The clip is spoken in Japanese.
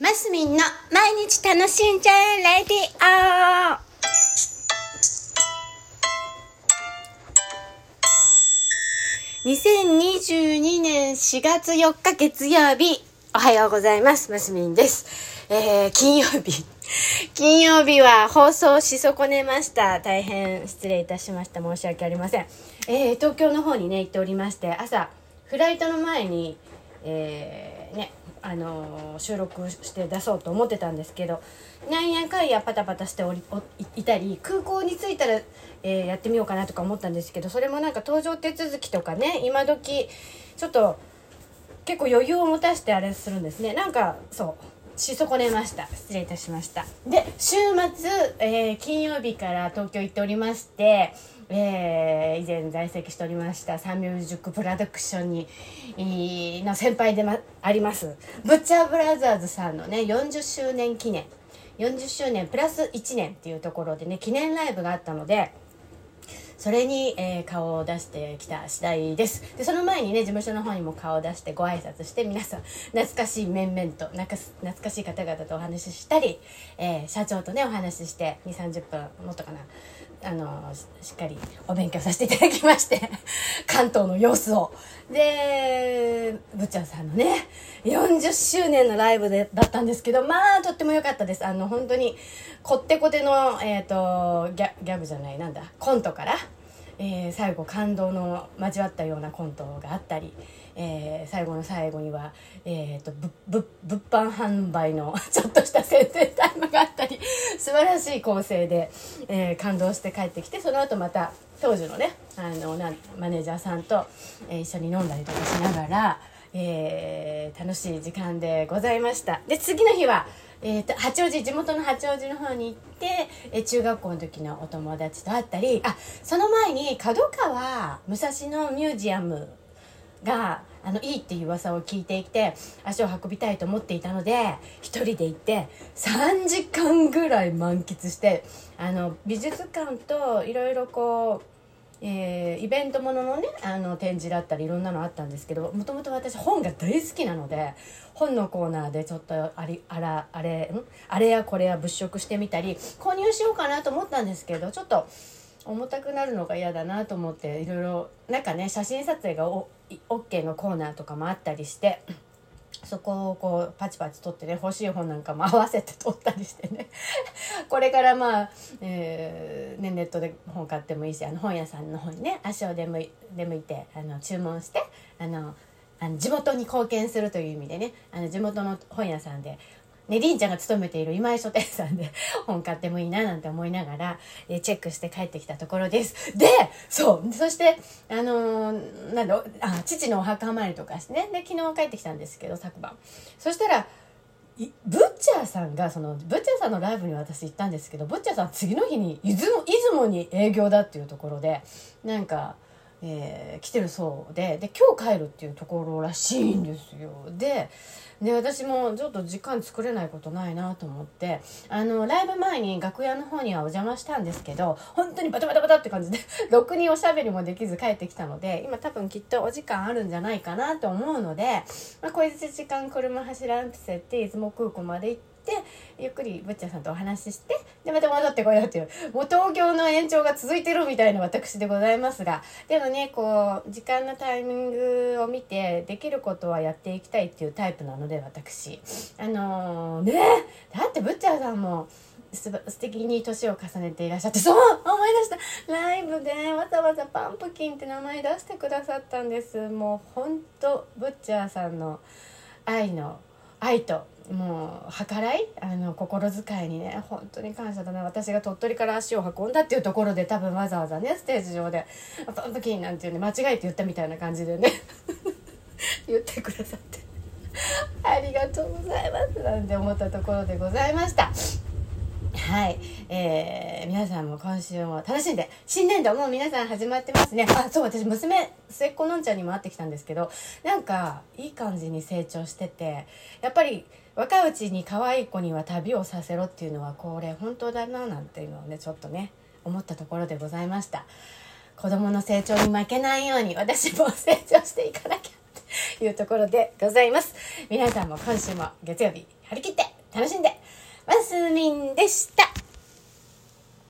マスミンの毎日楽しんじゃえレディオ2022年4月4日月曜日。おはようございます。マスミンです、えー、金曜日。金曜日は放送し損ねました。大変失礼いたしました。申し訳ありません、えー、東京の方にね行っておりまして朝フライトの前にえーねあの収録して出そうと思ってたんですけどなんやかんやパタパタしておりおいたり空港に着いたら、えーやってみようかなとか思ったんですけどそれもなんか搭乗手続きとかね今時ちょっと結構余裕を持たしてあれするんですね。なんかそうし損ねました。失礼いたしました。で週末、えー金曜日から東京行っておりまして、えー以前在籍しておりましたサンミュージックプロダクションにの先輩で、ま、ありますブッチャーブラザーズさんのね40周年記念。40周年プラス1年っていうところでね記念ライブがあったのでそれに、えー顔を出してきた次第です。でその前にね事務所の方にも顔を出してご挨拶して皆さん懐かしい面々となか懐かしい方々とお話ししたり、えー社長とねお話しして2 3 0分もっとかなあのしっかりお勉強させていただきまして 関東の様子を。でぶっちゃんさんのね40周年のライブでだったんですけどまあとっても良かったです。あの本当にこってこての、えー、とギャギャグじゃないなんだコントから、えー最後感動の交わったようなコントがあったり、えー最後の最後には、えー、とぶぶ物販販売の ちょっとした宣伝タイムがあったり素晴らしい構成で、えー感動して帰ってきてその後また当時のねあのなマネージャーさんと、えー一緒に飲んだりとかしながら、えー楽しい時間でございました。で次の日は、えーと八王子地元の八王子の方に行って、えー中学校の時のお友達と会ったりあその前に角川武蔵野ミュージアムがあのいいっていう噂を聞いていて足を運びたいと思っていたので一人で行って3時間ぐらい満喫してあの美術館といろいろこう、イベントもののねあの展示だったりいろんなのあったんですけどもともと私本が大好きなので本のコーナーでちょっとありあらあれん？あれやこれや物色してみたり購入しようかなと思ったんですけどちょっと。重たくなるのが嫌だなと思っていろいろなんかね写真撮影がお OK のコーナーとかもあったりしてそこをこうパチパチ取ってね欲しい本なんかも合わせて撮ったりしてね。これからまあ、えーね、ネットで本買ってもいいしあの本屋さんの方にね足を出向い出向いてあの注文してあのあの地元に貢献するという意味でねあの地元の本屋さんでね、りんちゃんが勤めている今井書店さんで 本買ってもいいななんて思いながら、えーチェックして帰ってきたところです。で、そう、そして、あのーなんだ、あ、父のお墓参りとかしてね、で、昨日帰ってきたんですけど、昨晩。そしたら、ブッチャーさんがそのブッチャーさんのライブに私行ったんですけどブッチャーさん次の日に出雲出雲に営業だっていうところでなんか、えー来てるそうでで今日帰るっていうところらしいんですよ。でで私もちょっと時間作れないことないなと思ってあのライブ前に楽屋の方にはお邪魔したんですけど本当にバタバタバタって感じで ろくにおしゃべりもできず帰ってきたので今多分きっとお時間あるんじゃないかなと思うので、まあ、こいう時間車走らんとせって出雲空港まで行ってゆっくりブッチャーさんとお話ししてでまた戻ってこようっていうもう東京の延長が続いてるみたいな私でございますがでもねこう時間のタイミングを見てできることはやっていきたいっていうタイプなので私。あのーねだってブッチャーさんもす素敵に年を重ねていらっしゃってそう思い出した。ライブでわざわざパンプキンって名前出してくださったんです。もうほんとブッチャーさんの愛の愛ともう計らいあの心遣いにね本当に感謝だな私が鳥取から足を運んだっていうところで多分わざわざねステージ上で「パンプキン」なんていうね間違えて言ったみたいな感じでね 言ってくださってありがとうございますなんて思ったところでございました。はい、えー、皆さんも今週も楽しんで新年度もう皆さん始まってますね。あそう私娘末っ子のんちゃんにも会ってきたんですけどなんかいい感じに成長しててやっぱり若いうちに可愛い子には旅をさせろっていうのはこれ本当だななんていうのをねちょっとね思ったところでございました。子供の成長に負けないように私も成長していかなきゃっていうところでございます。皆さんも今週も月曜日張り切って楽しんで。マスミンでした。